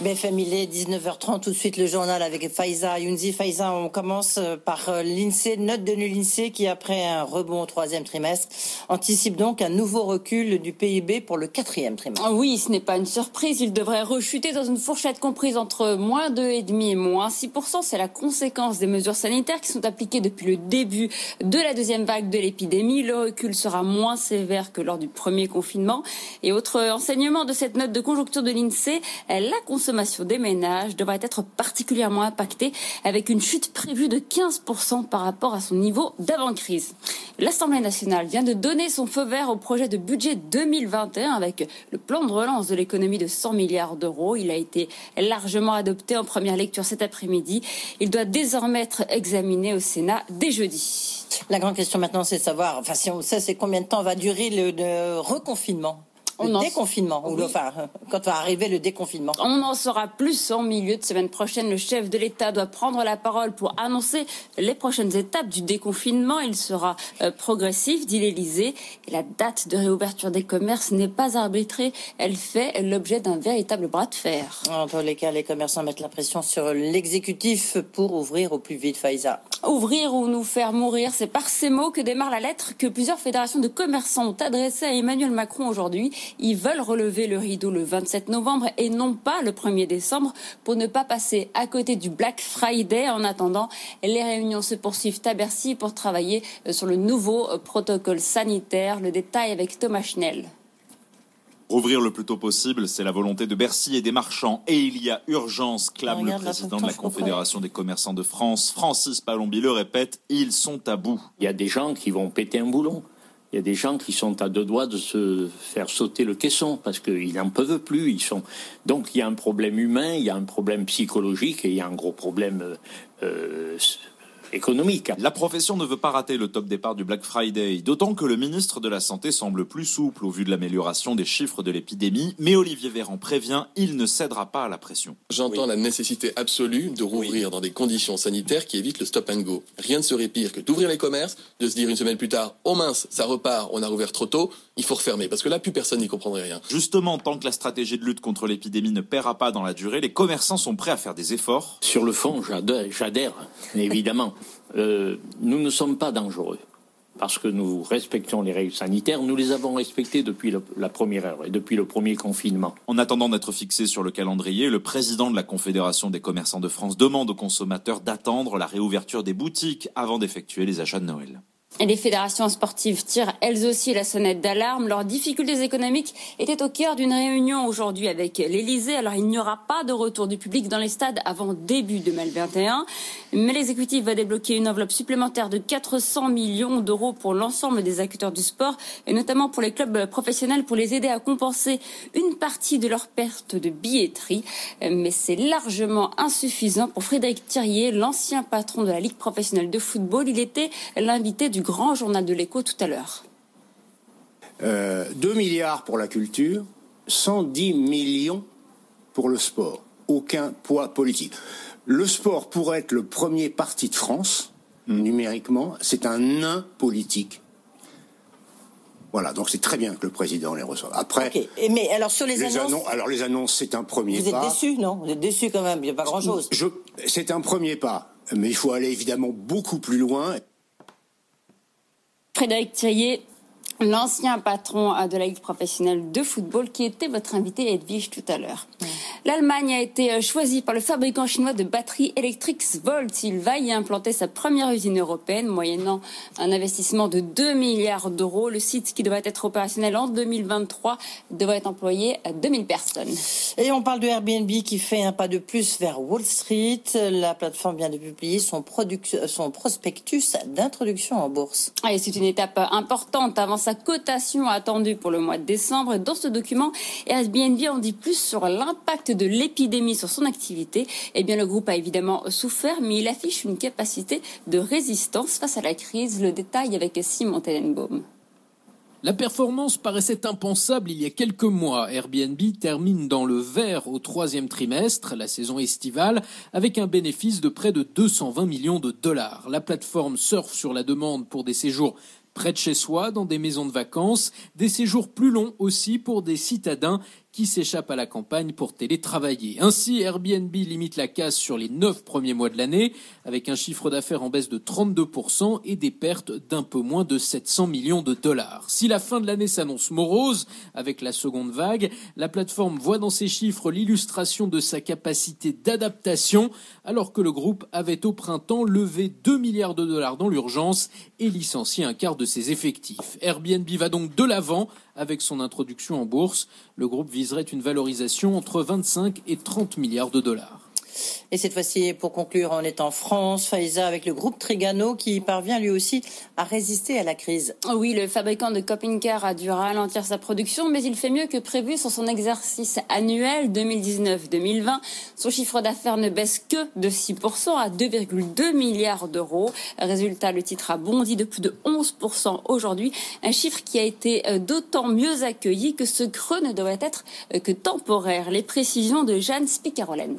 BFM, il est 19h30, tout de suite le journal avec Faiza Younzi. Faiza, on commence euh, par euh, l'INSEE, note de l'INSEE qui, après un rebond au troisième trimestre, anticipe donc un nouveau recul du PIB pour le quatrième trimestre. Ah oui, ce n'est pas une surprise, il devrait rechuter dans une fourchette comprise entre moins 2,5 et moins 6%. C'est la conséquence des mesures sanitaires qui sont appliquées depuis le début de la deuxième vague de l'épidémie. Le recul sera moins sévère que lors du premier confinement. Et autre enseignement de cette note de conjoncture de l'INSEE, la consommation des ménages devrait être particulièrement impactée avec une chute prévue de 15% par rapport à son niveau d'avant-crise. L'Assemblée nationale vient de donner son feu vert au projet de budget 2021 avec le plan de relance de l'économie de 100 milliards d'euros. Il a été largement adopté en première lecture cet après-midi. Il doit désormais être examiné au Sénat dès jeudi. La grande question maintenant, c'est de savoir, enfin si on sait, c'est combien de temps va durer le reconfinement le déconfinement, ou enfin, quand va arriver le déconfinement. On en saura plus en milieu de semaine prochaine. Le chef de l'État doit prendre la parole pour annoncer les prochaines étapes du déconfinement. Il sera euh, progressif, dit l'Élysée. Et la date de réouverture des commerces n'est pas arbitrée. Elle fait l'objet d'un véritable bras de fer. En tous les cas, les commerçants mettent la pression sur l'exécutif pour ouvrir au plus vite, Faïza. Ouvrir ou nous faire mourir, c'est par ces mots que démarre la lettre que plusieurs fédérations de commerçants ont adressée à Emmanuel Macron aujourd'hui. Ils veulent relever le rideau le 27 novembre et non pas le 1er décembre pour ne pas passer à côté du Black Friday. En attendant, les réunions se poursuivent à Bercy pour travailler euh, sur le nouveau euh, protocole sanitaire. Le détail avec Thomas Schnell. Rouvrir le plus tôt possible, c'est la volonté de Bercy et des marchands. Et il y a urgence, clame le président de la Confédération des commerçants de France. Francis Palombi le répète, ils sont à bout. Il y a des gens qui vont péter un boulon. Il y a des gens qui sont à deux doigts de se faire sauter le caisson parce qu'ils n'en peuvent plus. Ils sont donc il y a un problème humain, il y a un problème psychologique et il y a un gros problème euh, économique. La profession ne veut pas rater le top départ du Black Friday, d'autant que le ministre de la Santé semble plus souple au vu de l'amélioration des chiffres de l'épidémie, mais Olivier Véran prévient, il ne cédera pas à la pression. J'entends la nécessité absolue de rouvrir dans des conditions sanitaires qui évitent le stop and go. Rien ne serait pire que d'ouvrir les commerces, de se dire une semaine plus tard, oh mince, ça repart, on a rouvert trop tôt, il faut refermer, parce que là, plus personne n'y comprendrait rien. Justement, tant que la stratégie de lutte contre l'épidémie ne paiera pas dans la durée, les commerçants sont prêts à faire des efforts. Sur le fond, j'adhère, évidemment. Euh, nous ne sommes pas dangereux parce que nous respectons les règles sanitaires. Nous les avons respectées depuis la première heure et depuis le premier confinement. En attendant d'être fixé sur le calendrier, le président de la Confédération des commerçants de France demande aux consommateurs d'attendre la réouverture des boutiques avant d'effectuer les achats de Noël. Les fédérations sportives tirent elles aussi la sonnette d'alarme. Leurs difficultés économiques étaient au cœur d'une réunion aujourd'hui avec l'Elysée. Alors il n'y aura pas de retour du public dans les stades avant début 2021. Mais l'exécutif va débloquer une enveloppe supplémentaire de 400 millions d'euros pour l'ensemble des acteurs du sport et notamment pour les clubs professionnels pour les aider à compenser une partie de leur perte de billetterie. Mais c'est largement insuffisant pour Frédéric Thirier, l'ancien patron de la Ligue professionnelle de football. Il était l'invité du grand journal de l'écho tout à l'heure. Euh, 2 milliards pour la culture, 110 millions pour le sport. Aucun poids politique. Le sport pourrait être le premier parti de France, numériquement, c'est un nain politique. Voilà, donc c'est très bien que le président les reçoive. Après, mais alors sur les, annonces, alors les annonces, c'est un premier pas. Vous êtes déçu, non? Vous êtes déçu quand même. Il n'y a pas grand-chose. C'est un premier pas, mais il faut aller évidemment beaucoup plus loin. Frédéric Thirier, l'ancien patron de la Ligue professionnelle de football, qui était votre invité Edwige tout à l'heure. L'Allemagne a été euh, choisie par le fabricant chinois de batteries électriques Volt. Il va y implanter sa première usine européenne, moyennant un investissement de 2 milliards d'euros. Le site qui devrait être opérationnel en 2023 devrait employer 2000 personnes. Et on parle de Airbnb qui fait un pas de plus vers Wall Street. La plateforme vient de publier son, son prospectus d'introduction en bourse. Et c'est une étape importante avant sa cotation attendue pour le mois de décembre. Dans ce document, Airbnb en dit plus sur l'impact de l'épidémie sur son activité. Eh bien, le groupe a évidemment souffert, mais il affiche une capacité de résistance face à la crise. Le détail avec Simon Tellenbaum. La performance paraissait impensable il y a quelques mois. Airbnb termine dans le vert au troisième trimestre, la saison estivale, avec un bénéfice de près de 220 millions de dollars. La plateforme surfe sur la demande pour des séjours près de chez soi, dans des maisons de vacances, des séjours plus longs aussi pour des citadins qui s'échappent à la campagne pour télétravailler. Ainsi, Airbnb limite la casse sur les neuf premiers mois de l'année, avec un chiffre d'affaires en baisse de 32% et des pertes d'un peu moins de 700 millions de dollars. Si la fin de l'année s'annonce morose, avec la seconde vague, la plateforme voit dans ses chiffres l'illustration de sa capacité d'adaptation, alors que le groupe avait au printemps levé 2 milliards de dollars dans l'urgence et licencié un quart de ses effectifs. Airbnb va donc de l'avant avec son introduction en bourse. Le groupe viserait une valorisation entre 25 et 30 milliards de dollars. Et cette fois-ci, pour conclure, on est en France, Faiza avec le groupe Trigano qui parvient lui aussi à résister à la crise. Oui, le fabricant de Copincar a dû ralentir sa production, mais il fait mieux que prévu sur son exercice annuel 2019-2020. Son chiffre d'affaires ne baisse que de 6% à 2,2 milliards d'euros. Résultat, le titre a bondi de plus de 11% aujourd'hui, un chiffre qui a été euh, d'autant mieux accueilli que ce creux ne devrait être euh, que temporaire. Les précisions de Jeanne Spicarolène.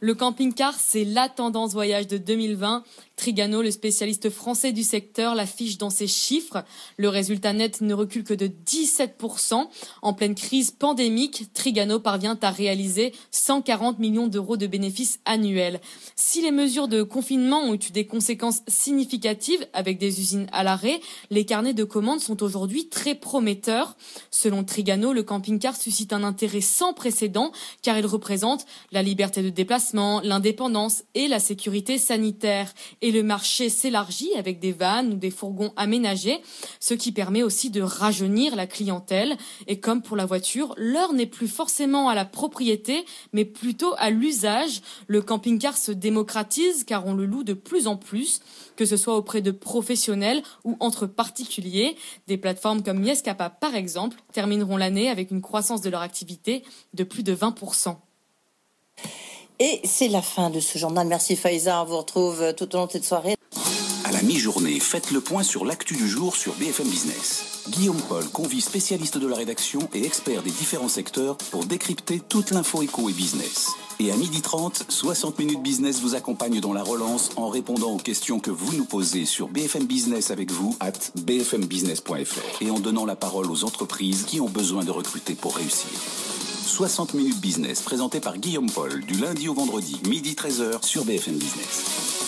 Le camping-car, c'est la tendance voyage de 2020 Trigano, le spécialiste français du secteur, l'affiche dans ses chiffres. Le résultat net ne recule que de 17%. En pleine crise pandémique, Trigano parvient à réaliser 140 millions d'euros de bénéfices annuels. Si les mesures de confinement ont eu des conséquences significatives avec des usines à l'arrêt, les carnets de commandes sont aujourd'hui très prometteurs. Selon Trigano, le camping-car suscite un intérêt sans précédent car il représente la liberté de l'indépendance et la sécurité sanitaire et le marché s'élargit avec des vannes ou des fourgons aménagés, ce qui permet aussi de rajeunir la clientèle. Et comme pour la voiture, l'heure n'est plus forcément à la propriété, mais plutôt à l'usage. Le camping-car se démocratise car on le loue de plus en plus, que ce soit auprès de professionnels ou entre particuliers. Des plateformes comme Miescapa, par exemple, termineront l'année avec une croissance de leur activité de plus de 20%. Et c'est la fin de ce journal. Merci Faiza. On vous retrouve tout au long de cette soirée. À la mi-journée, faites le point sur l'actu du jour sur BFM Business. Guillaume Paul convie spécialistes de la rédaction et experts des différents secteurs pour décrypter toute l'info éco et business. Et à 12h30, 60 minutes business vous accompagne dans la relance en répondant aux questions que vous nous posez sur BFM Business avec vous at bfmbusiness.fr et en donnant la parole aux entreprises qui ont besoin de recruter pour réussir. 60 minutes business présenté par Guillaume Paul du lundi au vendredi, midi 13h sur BFM Business.